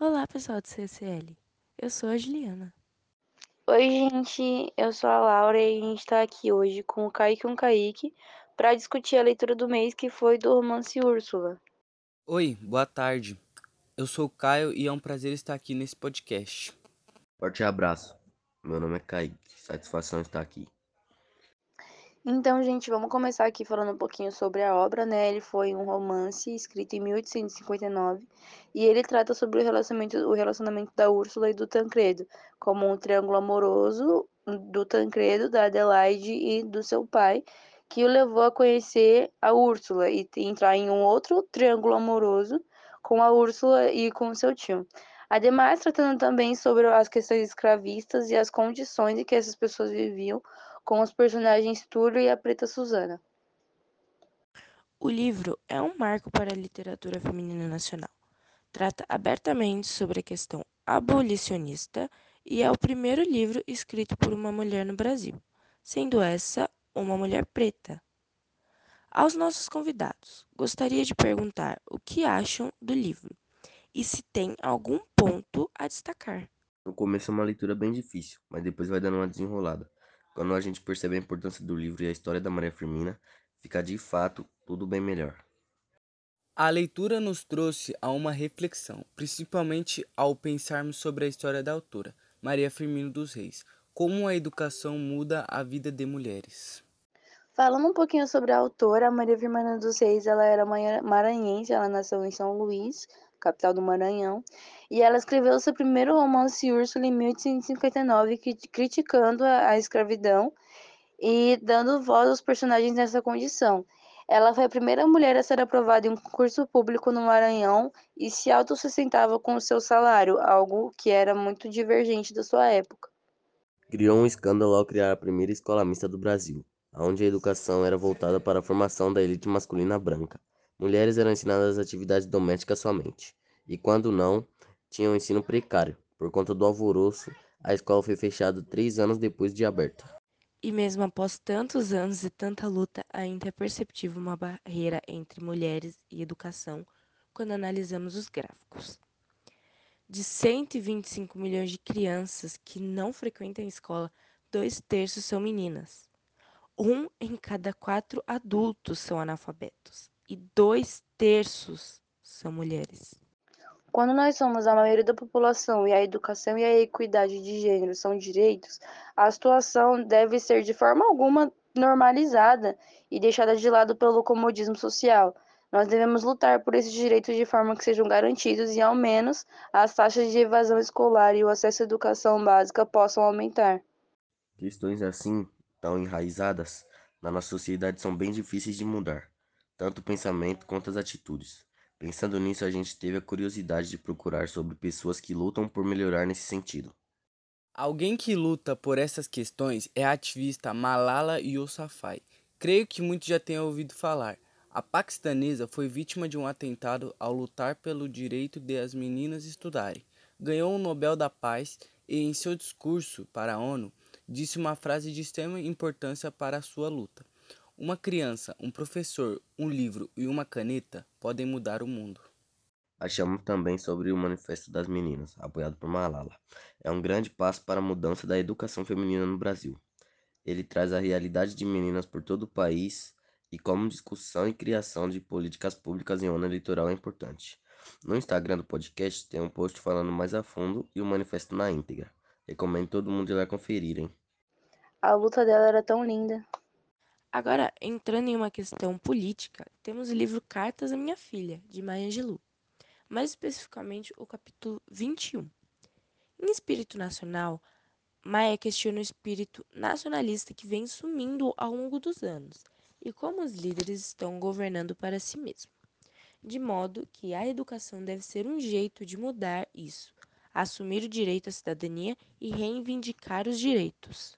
Olá, pessoal do CCL. Eu sou a Juliana. Oi, gente, eu sou a Laura e a gente está aqui hoje com o Kaique e um Kaique para discutir a leitura do mês que foi do romance Úrsula. Oi, boa tarde. Eu sou o Caio e é um prazer estar aqui nesse podcast. Forte abraço. Meu nome é Kaique. Satisfação estar aqui. Então, gente, vamos começar aqui falando um pouquinho sobre a obra, né? Ele foi um romance escrito em 1859 e ele trata sobre o relacionamento, o relacionamento da Úrsula e do Tancredo, como um triângulo amoroso do Tancredo, da Adelaide e do seu pai, que o levou a conhecer a Úrsula e entrar em um outro triângulo amoroso com a Úrsula e com seu tio. Ademais, tratando também sobre as questões escravistas e as condições em que essas pessoas viviam com os personagens Túlio e a Preta Susana. O livro é um marco para a literatura feminina nacional. Trata abertamente sobre a questão abolicionista e é o primeiro livro escrito por uma mulher no Brasil, sendo essa uma mulher preta. Aos nossos convidados, gostaria de perguntar o que acham do livro e se tem algum ponto a destacar. No começo é uma leitura bem difícil, mas depois vai dando uma desenrolada. Quando a gente percebe a importância do livro e a história da Maria Firmina, fica de fato tudo bem melhor. A leitura nos trouxe a uma reflexão, principalmente ao pensarmos sobre a história da autora, Maria Firmina dos Reis, como a educação muda a vida de mulheres. Falando um pouquinho sobre a autora, Maria Firmina dos Reis, ela era maranhense, ela nasceu em São Luís, capital do Maranhão, e ela escreveu seu primeiro romance Úrsula em 1859, criticando a, escravidão e dando voz aos personagens nessa condição. Ela foi a primeira mulher a ser aprovada em um concurso público no Maranhão e se autossustentava com o seu salário, algo que era muito divergente da sua época. Criou um escândalo ao criar a primeira escola mista do Brasil, onde a educação era voltada para a formação da elite masculina branca. Mulheres eram ensinadas atividades domésticas somente, e quando não, tinham um ensino precário. Por conta do alvoroço, a escola foi fechada três anos depois de aberta. E mesmo após tantos anos e tanta luta, ainda é perceptível uma barreira entre mulheres e educação quando analisamos os gráficos. De 125 milhões de crianças que não frequentam a escola, dois terços são meninas. Um em cada quatro adultos são analfabetos e dois terços são mulheres. Quando nós somos a maioria da população e a educação e a equidade de gênero são direitos, a situação deve ser de forma alguma normalizada e deixada de lado pelo comodismo social. Nós devemos lutar por esses direitos de forma que sejam garantidos e, ao menos, as taxas de evasão escolar e o acesso à educação básica possam aumentar. Questões assim, tão enraizadas na nossa sociedade, são bem difíceis de mudar tanto o pensamento quanto as atitudes. Pensando nisso, a gente teve a curiosidade de procurar sobre pessoas que lutam por melhorar nesse sentido. Alguém que luta por essas questões é a ativista Malala Yousafzai. Creio que muitos já tenham ouvido falar. A paquistanesa foi vítima de um atentado ao lutar pelo direito de as meninas estudarem. Ganhou o Nobel da Paz e, em seu discurso para a ONU, disse uma frase de extrema importância para a sua luta. Uma criança, um professor, um livro e uma caneta podem mudar o mundo. Achamos também sobre o Manifesto das Meninas, apoiado por Malala. É um grande passo para a mudança da educação feminina no Brasil. Ele traz a realidade de meninas por todo o país e como discussão e criação de políticas públicas em onda eleitoral é importante. No Instagram do podcast tem um post falando mais a fundo e o manifesto na íntegra. Recomendo todo mundo ir lá conferir, hein? A luta dela era tão linda. Agora, entrando em uma questão política, temos o livro Cartas à Minha Filha, de Maya Angelou, mais especificamente o capítulo 21. Em espírito nacional, Maia questiona o espírito nacionalista que vem sumindo ao longo dos anos e como os líderes estão governando para si mesmos. De modo que a educação deve ser um jeito de mudar isso, assumir o direito à cidadania e reivindicar os direitos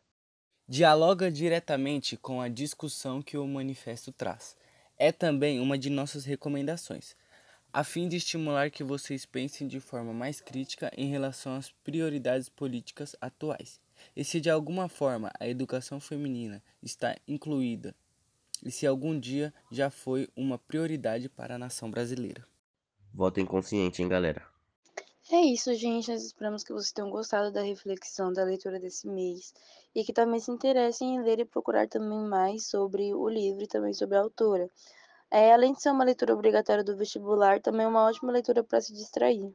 dialoga diretamente com a discussão que o manifesto traz. É também uma de nossas recomendações, a fim de estimular que vocês pensem de forma mais crítica em relação às prioridades políticas atuais e se de alguma forma a educação feminina está incluída e se algum dia já foi uma prioridade para a nação brasileira. Votem consciente, hein, galera? É isso, gente. Nós esperamos que vocês tenham gostado da reflexão da leitura desse mês e que também se interessem em ler e procurar também mais sobre o livro e também sobre a autora. É, além de ser uma leitura obrigatória do vestibular, também é uma ótima leitura para se distrair.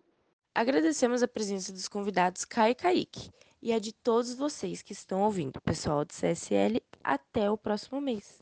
Agradecemos a presença dos convidados Caio e Kaique e a de todos vocês que estão ouvindo, pessoal do CSL. Até o próximo mês.